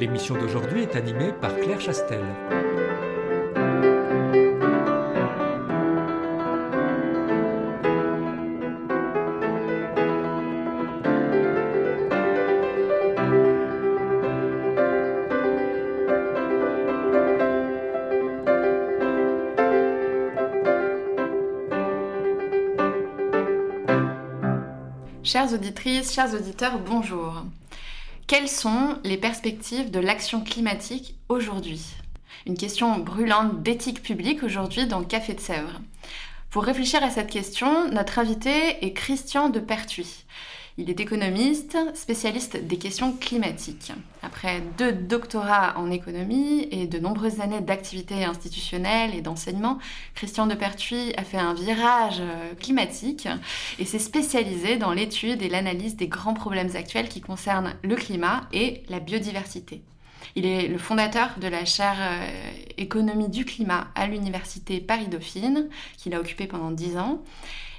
L'émission d'aujourd'hui est animée par Claire Chastel. Chères auditrices, chers auditeurs, bonjour. Quelles sont les perspectives de l'action climatique aujourd'hui? Une question brûlante d'éthique publique aujourd'hui dans Café de Sèvres. Pour réfléchir à cette question, notre invité est Christian de Pertuis. Il est économiste, spécialiste des questions climatiques. Après deux doctorats en économie et de nombreuses années d'activité institutionnelle et d'enseignement, Christian de Pertuis a fait un virage euh, climatique et s'est spécialisé dans l'étude et l'analyse des grands problèmes actuels qui concernent le climat et la biodiversité. Il est le fondateur de la chaire euh, économie du climat à l'université Paris-Dauphine, qu'il a occupée pendant dix ans.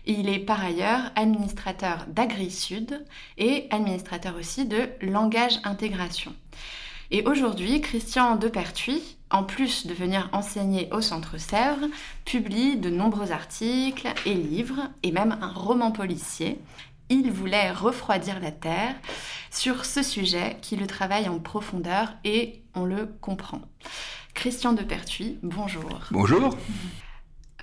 Il est par ailleurs administrateur d'AgriSud et administrateur aussi de Langage Intégration. Et aujourd'hui, Christian Depertuis, en plus de venir enseigner au Centre Sèvres, publie de nombreux articles et livres, et même un roman policier. Il voulait refroidir la Terre sur ce sujet qui le travaille en profondeur et on le comprend. Christian Depertuis, bonjour. Bonjour.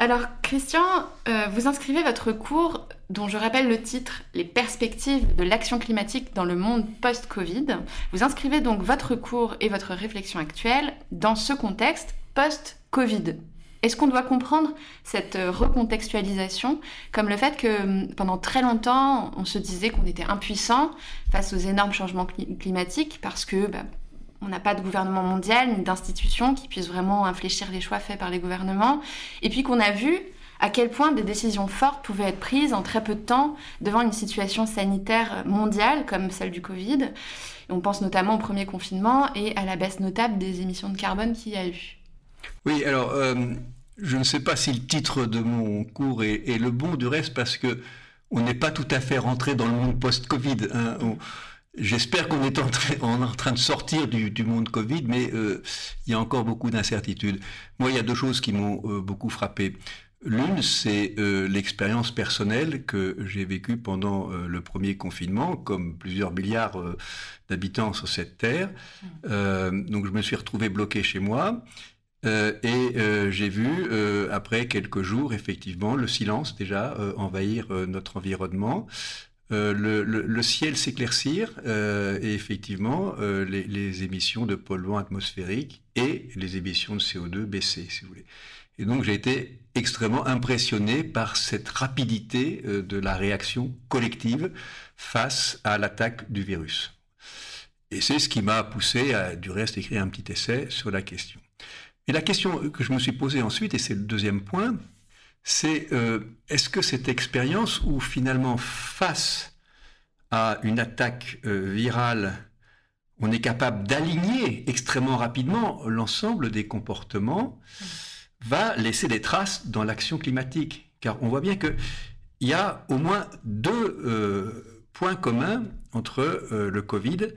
Alors, Christian, euh, vous inscrivez votre cours, dont je rappelle le titre Les perspectives de l'action climatique dans le monde post-Covid. Vous inscrivez donc votre cours et votre réflexion actuelle dans ce contexte post-Covid. Est-ce qu'on doit comprendre cette recontextualisation comme le fait que hum, pendant très longtemps, on se disait qu'on était impuissant face aux énormes changements climatiques parce que bah, on n'a pas de gouvernement mondial ni d'institutions qui puissent vraiment infléchir les choix faits par les gouvernements. Et puis qu'on a vu à quel point des décisions fortes pouvaient être prises en très peu de temps devant une situation sanitaire mondiale comme celle du Covid. on pense notamment au premier confinement et à la baisse notable des émissions de carbone qu'il y a eu. Oui, alors euh, je ne sais pas si le titre de mon cours est, le bon du reste parce que on n'est pas tout à fait rentré dans le monde post-Covid. Hein. J'espère qu'on est en, train de sortir du, monde Covid, mais euh, il y a encore beaucoup d'incertitudes. Moi, il y a deux choses qui m'ont euh, beaucoup frappé. L'une, c'est euh, l'expérience personnelle que j'ai vécue pendant le premier confinement, comme plusieurs milliards d'habitants sur cette terre. donc, je me suis retrouvé bloqué chez moi. et j'ai vu, après quelques jours, effectivement, le silence déjà envahir notre environnement. Euh, le, ciel s'éclaircir euh, et effectivement euh, les, émissions de polluants atmosphériques et les émissions de CO2 baisser, si vous voulez. Et donc j'ai été extrêmement impressionné par cette rapidité de la réaction collective face à l'attaque du virus. Et c'est ce qui m'a poussé à, du reste, écrire un petit essai sur la question. Et la question que je me suis posée ensuite, et c'est le deuxième point, c'est euh, est-ce que cette expérience où finalement face à une attaque euh, virale, on est capable d'aligner extrêmement rapidement l'ensemble des comportements, va laisser des traces dans l'action climatique? Car on voit bien qu'il y a au moins deux euh, points communs entre le Covid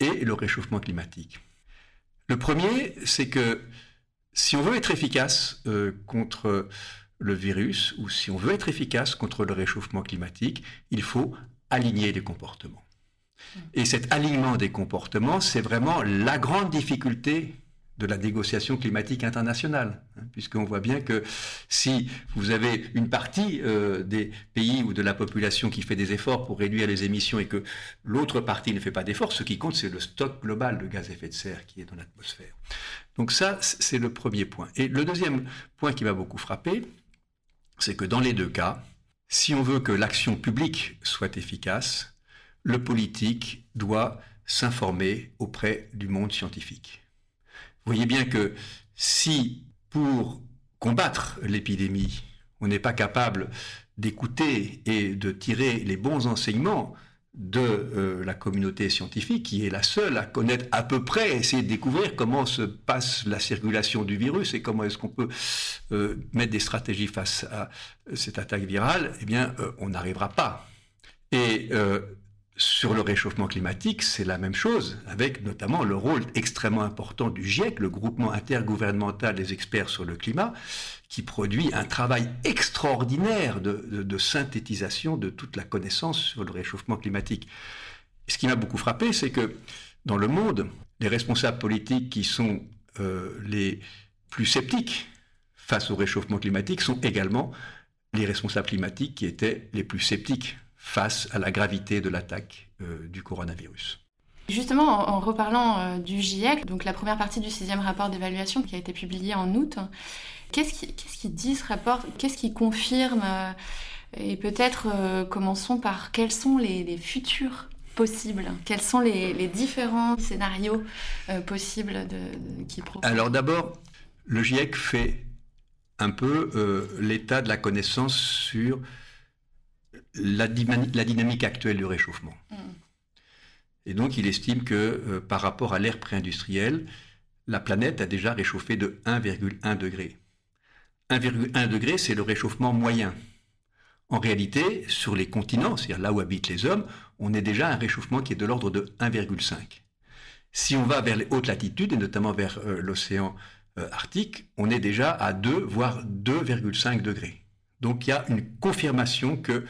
et le réchauffement climatique. Le premier, c'est que si on veut être efficace contre le virus, ou si on veut être efficace contre le réchauffement climatique, il faut aligner les comportements. Mm. Et cet alignement des comportements, c'est vraiment la grande difficulté de la négociation climatique internationale, hein, puisqu'on voit bien que si vous avez une partie euh, des pays ou de la population qui fait des efforts pour réduire les émissions et que l'autre partie ne fait pas d'efforts, ce qui compte, c'est le stock global de gaz à effet de serre qui est dans l'atmosphère. Donc ça, c'est le premier point. Et le deuxième point qui m'a beaucoup frappé, c'est que dans les deux cas, si on veut que l'action publique soit efficace, le politique doit s'informer auprès du monde scientifique. Vous voyez bien que si pour combattre l'épidémie, on n'est pas capable d'écouter et de tirer les bons enseignements de euh, la communauté scientifique, qui est la seule à connaître à peu près, essayer de découvrir comment se passe la circulation du virus et comment est-ce qu'on peut euh, mettre des stratégies face à cette attaque virale, eh bien, euh, on n'arrivera pas. Et sur le réchauffement climatique, c'est la même chose, avec notamment le rôle extrêmement important du GIEC, le groupement intergouvernemental des experts sur le climat, qui produit un travail extraordinaire de, synthétisation de toute la connaissance sur le réchauffement climatique. Ce qui m'a beaucoup frappé, c'est que dans le monde, les responsables politiques qui sont euh, les plus sceptiques face au réchauffement climatique sont également les responsables climatiques qui étaient les plus sceptiques face à la gravité de l'attaque euh, du coronavirus. Justement, en, reparlant euh, du GIEC, donc la première partie du sixième rapport d'évaluation qui a été publié en août, qu'est-ce qui, qui, dit ce rapport? Qu'est-ce qui confirme euh, Et peut-être commençons par quels sont les, futurs possibles? Quels sont les, différents scénarios possibles de, qui Alors d'abord, le GIEC fait un peu l'état de la connaissance sur la, dynamique actuelle du réchauffement. Mm. Et donc il estime que euh, par rapport à l'ère pré-industrielle, la planète a déjà réchauffé de 1,1 degré. 1,1 degré, c'est le réchauffement moyen. En réalité, sur les continents, c'est-à-dire là où habitent les hommes, on est déjà à un réchauffement qui est de l'ordre de 1,5. Si on va vers les hautes latitudes, et notamment vers euh, l'océan euh, Arctique, on est déjà à 2, voire 2,5 degrés. Donc il y a une confirmation que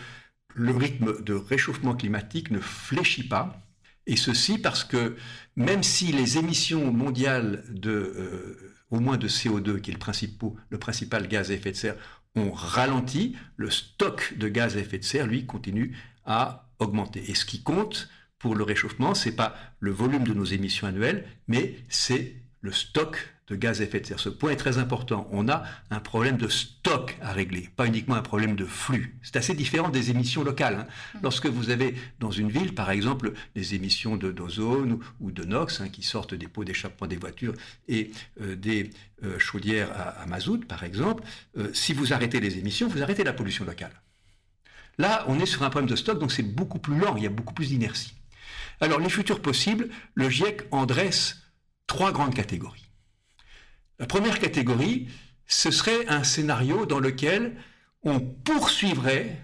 le rythme de réchauffement climatique ne fléchit pas. Et ceci parce que même si les émissions mondiales de, euh, au moins de CO2, qui est le, principal gaz à effet de serre, ont ralenti, le stock de gaz à effet de serre, lui, continue à augmenter. Et ce qui compte pour le réchauffement, c'est pas le volume de nos émissions annuelles, mais c'est le stock de gaz à effet de serre. Ce point est très important. On a un problème de stock à régler, pas uniquement un problème de flux. C'est assez différent des émissions locales. Hein. Mmh. Lorsque vous avez dans une ville, par exemple, des émissions d'ozone ou de NOx hein, qui sortent des pots d'échappement des voitures et euh, des euh, chaudières à, mazout, par exemple, euh, si vous arrêtez les émissions, vous arrêtez la pollution locale. Là, on est sur un problème de stock, donc c'est beaucoup plus lent, il y a beaucoup plus d'inertie. Alors, les futurs possibles, le GIEC en dresse trois grandes catégories. La première catégorie, ce serait un scénario dans lequel on poursuivrait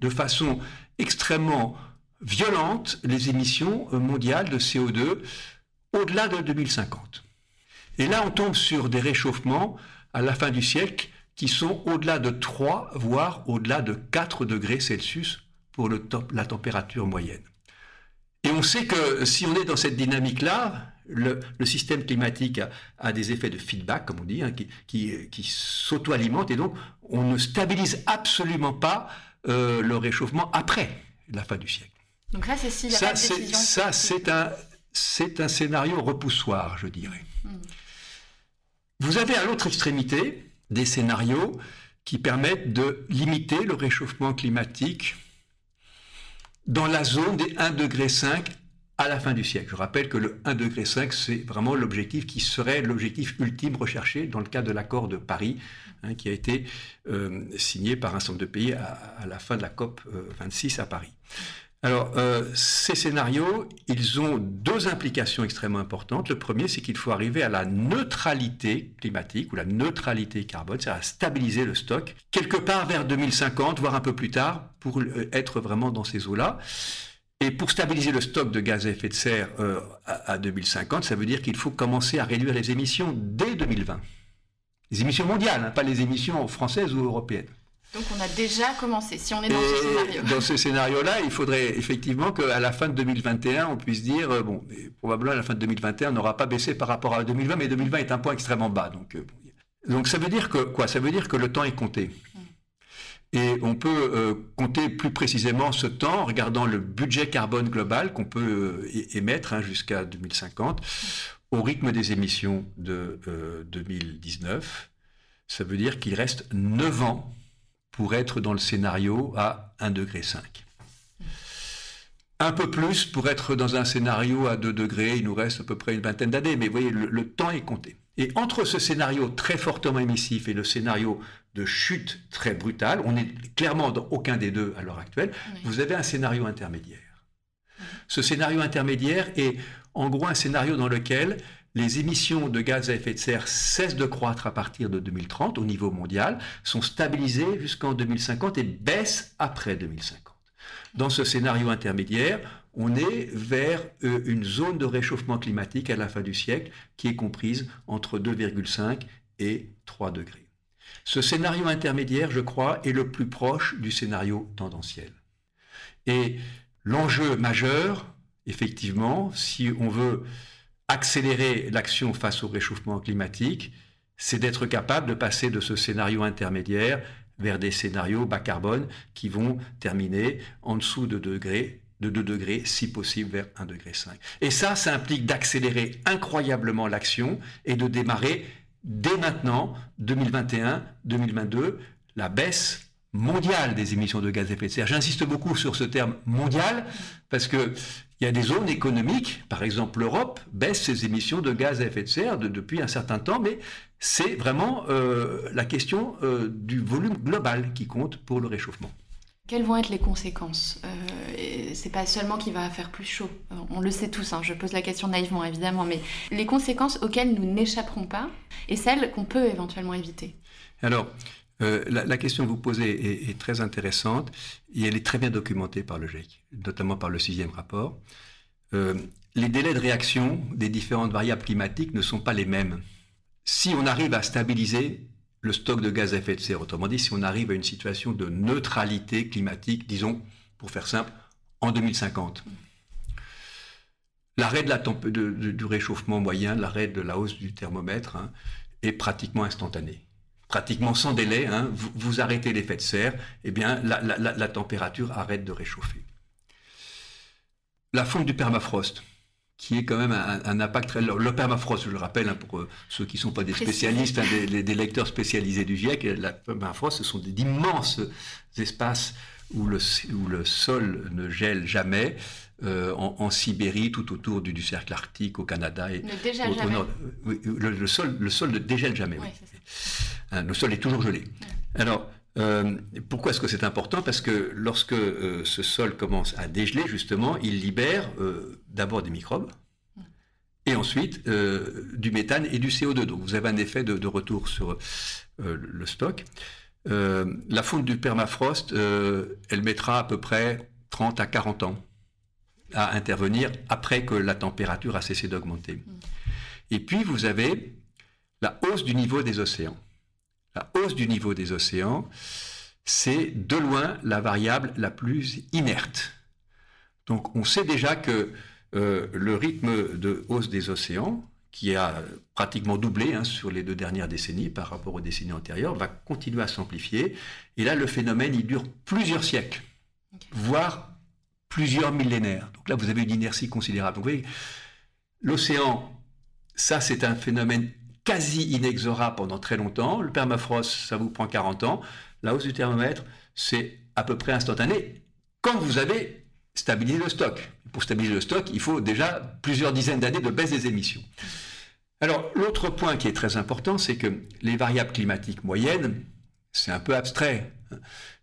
de façon extrêmement violente les émissions mondiales de CO2 au-delà de 2050. Et là, on tombe sur des réchauffements à la fin du siècle qui sont au-delà de 3, voire au-delà de 4 degrés Celsius pour la température moyenne. Et on sait que si on est dans cette dynamique-là, le, système climatique a, des effets de feedback, comme on dit, hein, qui, s'auto-alimentent, et donc on ne stabilise absolument pas euh, le réchauffement après la fin du siècle. Donc là, c'est si ça, Ça, c'est un, c'est un scénario repoussoir, je dirais. Hmm. Vous avez à l'autre extrémité des scénarios qui permettent de limiter le réchauffement climatique dans la zone des 1,5 degré à la fin du siècle. Je rappelle que le 1,5 degré, c'est vraiment l'objectif qui serait l'objectif ultime recherché dans le cadre de l'accord de Paris, hein, qui a été euh, signé par un certain nombre de pays à, la fin de la COP 26 euh, à Paris. Alors, euh, ces scénarios, ils ont deux implications extrêmement importantes. Le premier, c'est qu'il faut arriver à la neutralité climatique ou la neutralité carbone, c'est-à-dire à stabiliser le stock quelque part vers 2050, voire un peu plus tard, pour être vraiment dans ces eaux-là. Et pour stabiliser le stock de gaz à effet de serre euh, à, 2050, ça veut dire qu'il faut commencer à réduire les émissions dès 2020. Les émissions mondiales, hein, pas les émissions françaises ou européennes. Donc on a déjà commencé, si on est dans ce scénario. Dans ce scénario-là, il faudrait effectivement qu'à la fin de 2021, on puisse dire, euh, bon, probablement à la fin de 2021, on n'aura pas baissé par rapport à 2020, mais 2020 est un point extrêmement bas. Donc, euh, donc ça veut dire que quoi? Ça veut dire que le temps est compté. Et on peut euh, compter plus précisément ce temps en regardant le budget carbone global qu'on peut euh, émettre hein, jusqu'à 2050 au rythme des émissions de 2019. Euh, Ça veut dire qu'il reste 9 ans pour être dans le scénario à 1,5 degré. un peu plus pour être dans un scénario à 2 degrés. Il nous reste à peu près une vingtaine d'années, mais vous voyez, le, temps est compté. Et entre ce scénario très fortement émissif et le scénario de chute très brutale, on n'est clairement dans aucun des deux à l'heure actuelle, vous avez un scénario intermédiaire. Ce scénario intermédiaire est en gros un scénario dans lequel les émissions de gaz à effet de serre cessent de croître à partir de 2030 au niveau mondial, sont stabilisées jusqu'en 2050 et baissent après 2050. Dans ce scénario intermédiaire, on est vers euh, une zone de réchauffement climatique à la fin du siècle qui est comprise entre 2,5 et 3 degrés. Ce scénario intermédiaire, je crois, est le plus proche du scénario tendanciel. Et l'enjeu majeur, effectivement, si on veut accélérer l'action face au réchauffement climatique, c'est d'être capable de passer de ce scénario intermédiaire vers des scénarios bas carbone qui vont terminer en dessous de, degrés, de 2 degrés, si possible vers 1 degré 5. Et ça, ça implique d'accélérer incroyablement l'action et de démarrer dès maintenant, 2021, 2022, la baisse mondiale des émissions de gaz à effet de serre. J'insiste beaucoup sur ce terme mondial parce que il y a des zones économiques, par exemple l'Europe, baisse ses émissions de gaz à effet de serre depuis un certain temps, mais c'est vraiment euh, la question euh, du volume global qui compte pour le réchauffement. Quelles vont être les conséquences euh, C'est pas seulement qu'il va faire plus chaud, on le sait tous, hein, je pose la question naïvement évidemment, mais les conséquences auxquelles nous n'échapperons pas et celles qu'on peut éventuellement éviter. Alors, euh, la, question que vous posez est, très intéressante et elle est très bien documentée par le GIEC, notamment par le sixième rapport. Euh, les délais de réaction des différentes variables climatiques ne sont pas les mêmes. Si on arrive à stabiliser le stock de gaz à effet de serre, autrement dit, si on arrive à une situation de neutralité climatique, disons, pour faire simple, en 2050, l'arrêt du réchauffement moyen, l'arrêt de la hausse du thermomètre hein, est pratiquement instantané. Pratiquement sans délai, hein, vous, arrêtez l'effet de serre, eh bien la, température arrête de réchauffer. La fonte du permafrost, qui est quand même un, impact très... Le permafrost, je le rappelle, hein, pour euh, ceux qui ne sont pas des spécialistes, des, lecteurs spécialisés du GIEC, la permafrost, ce sont d'immenses espaces où le, où le, sol ne gèle jamais, euh, en, Sibérie, tout autour du, cercle arctique, au Canada et au, nord. le, sol, le sol ne dégèle jamais. Oui, Hein, le sol est toujours gelé. Alors, euh, pourquoi est-ce que c'est important? Parce que lorsque euh, ce sol commence à dégeler, justement, il libère d'abord des microbes et ensuite du méthane et du CO2. Donc vous avez un effet de, retour sur le stock. La fonte du permafrost, elle mettra à peu près 30 à 40 ans à intervenir après que la température a cessé d'augmenter. Et puis vous avez la hausse du niveau des océans la hausse du niveau des océans, c'est de loin la variable la plus inerte. Donc on sait déjà que euh, le rythme de hausse des océans, qui a pratiquement doublé hein, sur les deux dernières décennies par rapport aux décennies antérieures, va continuer à s'amplifier. Et là, le phénomène, il dure plusieurs siècles, voire plusieurs millénaires. Donc là, vous avez une inertie considérable. Donc vous voyez, l'océan, ça, c'est un phénomène quasi inexorable pendant très longtemps. Le permafrost, ça vous prend 40 ans. La hausse du thermomètre, c'est à peu près instantané quand vous avez stabilisé le stock. Pour stabiliser le stock, il faut déjà plusieurs dizaines d'années de baisse des émissions. Alors, l'autre point qui est très important, c'est que les variables climatiques moyennes, c'est un peu abstrait.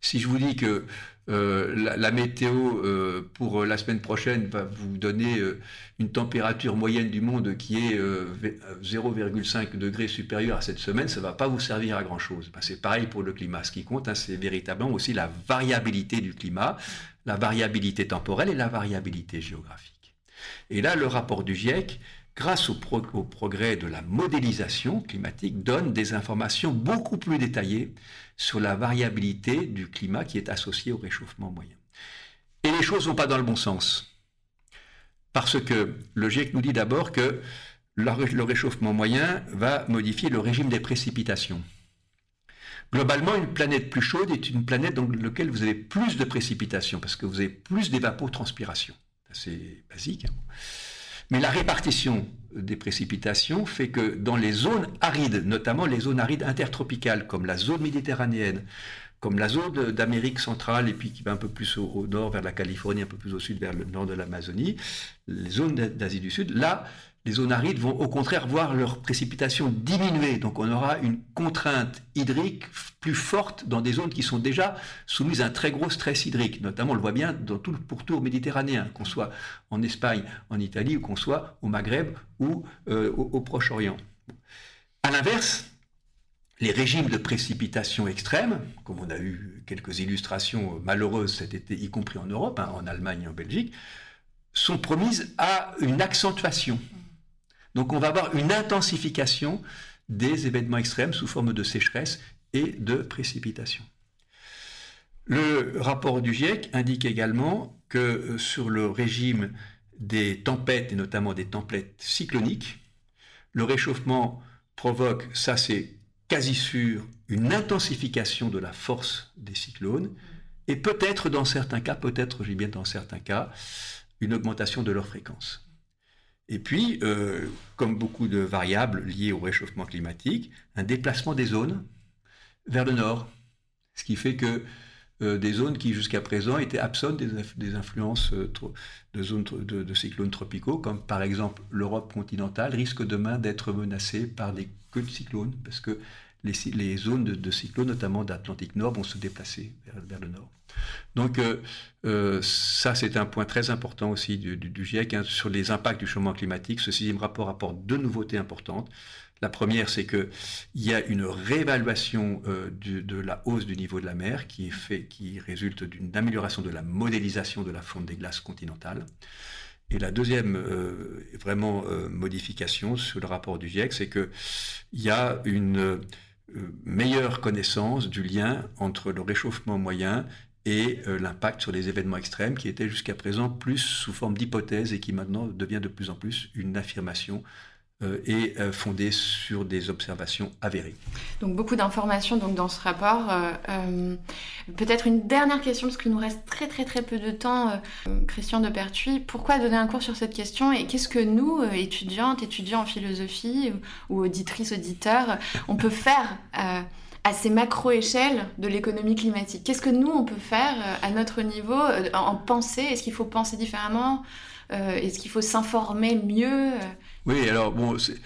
Si je vous dis que euh, la, météo euh, pour la semaine prochaine va vous donner euh, une température moyenne du monde qui est 0,5 degrés supérieure à cette semaine, ça ne va pas vous servir à grand-chose. Ben, c'est pareil pour le climat. Ce qui compte, hein, c'est véritablement aussi la variabilité du climat, la variabilité temporelle et la variabilité géographique. Et là, le rapport du GIEC grâce au, progrès de la modélisation climatique, donne des informations beaucoup plus détaillées sur la variabilité du climat qui est associé au réchauffement moyen. Et les choses ne vont pas dans le bon sens. Parce que le GIEC nous dit d'abord que le réchauffement moyen va modifier le régime des précipitations. Globalement, une planète plus chaude est une planète dans laquelle vous avez plus de précipitations, parce que vous avez plus d'évapotranspiration. C'est basique. Hein. Mais la répartition des précipitations fait que dans les zones arides, notamment les zones arides intertropicales, comme la zone méditerranéenne comme la zone d'Amérique centrale et puis qui va un peu plus au, nord vers la Californie, un peu plus au sud vers le nord de l'Amazonie, les zones d'Asie du Sud, là, les zones arides vont au contraire voir leurs précipitations diminuer. Donc on aura une contrainte hydrique plus forte dans des zones qui sont déjà soumises à un très gros stress hydrique. Notamment, on le voit bien dans tout le pourtour méditerranéen, qu'on soit en Espagne, en Italie, ou qu'on soit au Maghreb ou euh, au, Proche-Orient. À l'inverse, les régimes de précipitation extrêmes, comme on a eu quelques illustrations malheureuses cet été, y compris en Europe, hein, en Allemagne et en Belgique, sont promises à une accentuation. Donc on va avoir une intensification des événements extrêmes sous forme de sécheresse et de précipitation. Le rapport du GIEC indique également que euh, sur le régime des tempêtes, et notamment des tempêtes cycloniques, le réchauffement provoque, ça c'est quasi sûr, une intensification de la force des cyclones, et peut-être dans certains cas, peut-être, j'ai bien dans certains cas, une augmentation de leur fréquence. Et puis, euh, comme beaucoup de variables liées au réchauffement climatique, un déplacement des zones vers le nord, ce qui fait que des zones qui jusqu'à présent étaient absentes des, influences euh, de zones de, cyclones tropicaux, comme par exemple l'Europe continentale, risque demain d'être menacée par des queues de cyclones, parce que les, zones de, cyclones, notamment d'Atlantique Nord, vont se déplacer vers, le nord. Donc euh, ça, c'est un point très important aussi du, GIEC hein, sur les impacts du changement climatique. Ce sixième rapport apporte deux nouveautés importantes. La première, c'est qu'il y a une réévaluation euh, de la hausse du niveau de la mer qui, résulte d'une amélioration de la modélisation de la fonte des glaces continentales. Et la deuxième euh, vraiment euh, modification sur le rapport du GIEC, c'est qu'il y a une meilleure connaissance du lien entre le réchauffement moyen et l'impact sur les événements extrêmes qui était jusqu'à présent plus sous forme d'hypothèse et qui maintenant devient de plus en plus une affirmation et euh, fondée sur des observations avérées. Donc beaucoup d'informations donc dans ce rapport. Euh, peut-être une dernière question parce qu'il nous reste très très très peu de temps. Christian de Pertuis, pourquoi donner un cours sur cette question et qu'est-ce que nous, étudiantes, étudiants en philosophie ou auditrices, auditeurs, on peut faire à ces macro-échelles de l'économie climatique? Qu'est-ce que nous, on peut faire à notre niveau en penser Est-ce qu'il faut penser différemment? Est-ce qu'il faut s'informer mieux? Oui, alors bon, je ne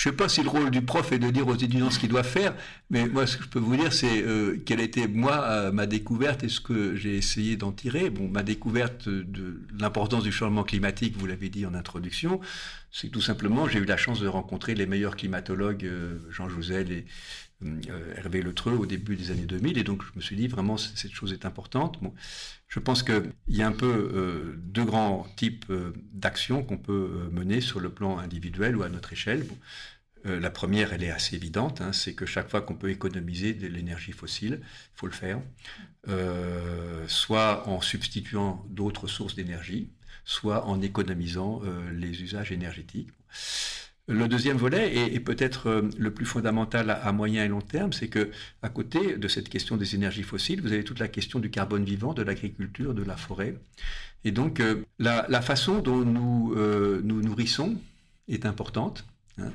sais pas si le rôle du prof est de dire aux étudiants ce qu'ils doivent faire, mais moi ce que je peux vous dire c'est euh, quelle été moi euh, ma découverte et ce que j'ai essayé d'en tirer. Bon, ma découverte de l'importance du changement climatique, vous l'avez dit en introduction, c'est tout simplement j'ai eu la chance de rencontrer les meilleurs climatologues, euh, Jean Jouzel et Hervé Letreux au début des années 2000. Et donc, je me suis dit, vraiment, cette chose est importante. Je pense qu'il y a un peu euh, deux grands types euh, d'actions qu'on peut mener sur le plan individuel ou à notre échelle. La première, elle est assez évidente, hein, c'est que chaque fois qu'on peut économiser de l'énergie fossile, il faut le faire, soit en substituant d'autres sources d'énergie, soit en économisant les usages énergétiques. Le deuxième volet, est peut-être euh, le plus fondamental à moyen et long terme, c'est que à côté de cette question des énergies fossiles, vous avez toute la question du carbone vivant, de l'agriculture, de la forêt. Et donc, euh, la, façon dont nous euh, nous nourrissons est importante. Hein.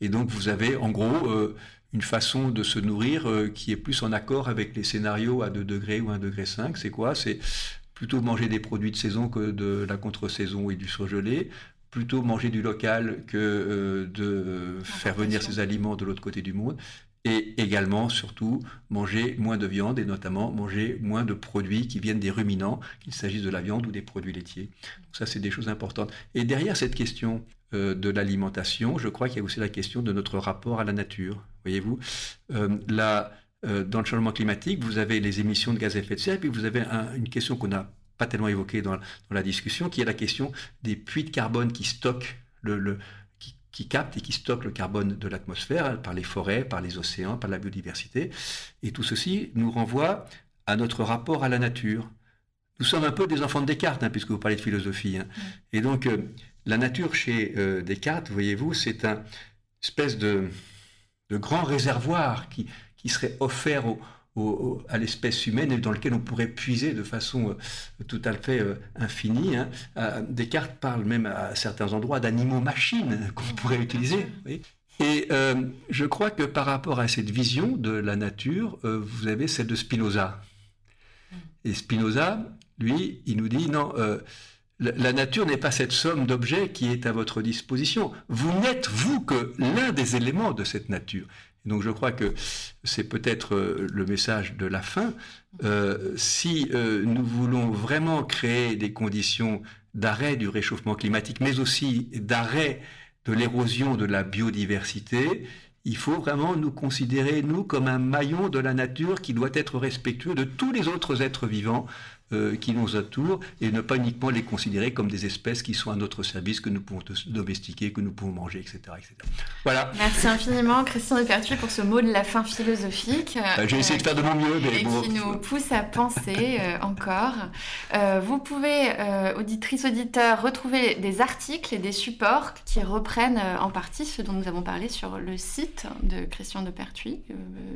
Et donc, vous avez en gros une façon de se nourrir qui est plus en accord avec les scénarios à 2 degrés ou 1 degré 5. C'est quoi? C'est plutôt manger des produits de saison que de la contre-saison et du surgelé, plutôt manger du local que euh, de faire venir ces aliments de l'autre côté du monde. Et également, surtout, manger moins de viande et notamment manger moins de produits qui viennent des ruminants, qu'il s'agisse de la viande ou des produits laitiers. ça, c'est des choses importantes. Et derrière cette question euh, de l'alimentation, je crois qu'il y a aussi la question de notre rapport à la nature. Voyez-vous, euh, dans le changement climatique, vous avez les émissions de gaz à effet de serre, et puis vous avez une question qu'on a pas tellement évoqué dans, la discussion, qui est la question des puits de carbone qui stockent le, qui, captent et qui stockent le carbone de l'atmosphère par les forêts, par les océans, par la biodiversité. Et tout ceci nous renvoie à notre rapport à la nature. Nous sommes un peu des enfants de Descartes, hein, puisque vous parlez de philosophie. Hein. Et donc, euh, la nature chez euh, Descartes, voyez-vous, c'est un espèce de, de grand réservoir qui, qui serait offert aux, à l'espèce humaine et dans lequel on pourrait puiser de façon euh, tout à fait euh, infinie. Hein. Descartes parle même à certains endroits d'animaux-machines qu'on pourrait utiliser. Et euh, je crois que par rapport à cette vision de la nature, euh, vous avez celle de Spinoza. Et Spinoza, lui, il nous dit non, euh, la nature n'est pas cette somme d'objets qui est à votre disposition. Vous n'êtes, vous, que l'un des éléments de cette nature. Donc je crois que c'est peut-être le message de la fin. si nous voulons vraiment créer des conditions d'arrêt du réchauffement climatique, mais aussi d'arrêt de l'érosion de la biodiversité, il faut vraiment nous considérer, nous, comme un maillon de la nature qui doit être respectueux de tous les autres êtres vivants euh, qui nous entourent et ne pas uniquement les considérer comme des espèces qui sont à notre service, que nous pouvons domestiquer, que nous pouvons manger, etc. etc. Voilà. Merci infiniment, Christian de Pertuis, pour ce mot de la fin philosophique. Euh, J'ai essayé de faire de mon mieux, mais et qui nous pousse à penser euh, encore. vous pouvez, auditrices, auditeurs, retrouver des articles et des supports qui reprennent en partie ce dont nous avons parlé sur le site de Christian de Pertuis,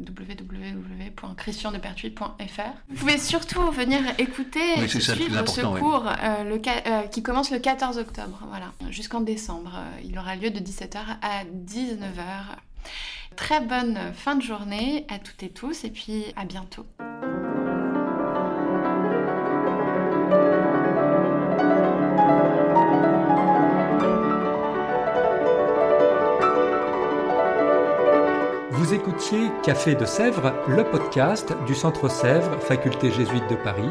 www.christiandepertuis.fr. Vous pouvez surtout venir écouter écouter suivre ce cours euh, le, euh, qui commence le 14 octobre, voilà, jusqu'en décembre. Euh, il aura lieu de 17h à 19h. Très bonne fin de journée à toutes et tous et puis à bientôt. Vous écoutiez Café de Sèvres, le podcast du Centre Sèvres, faculté jésuite de Paris,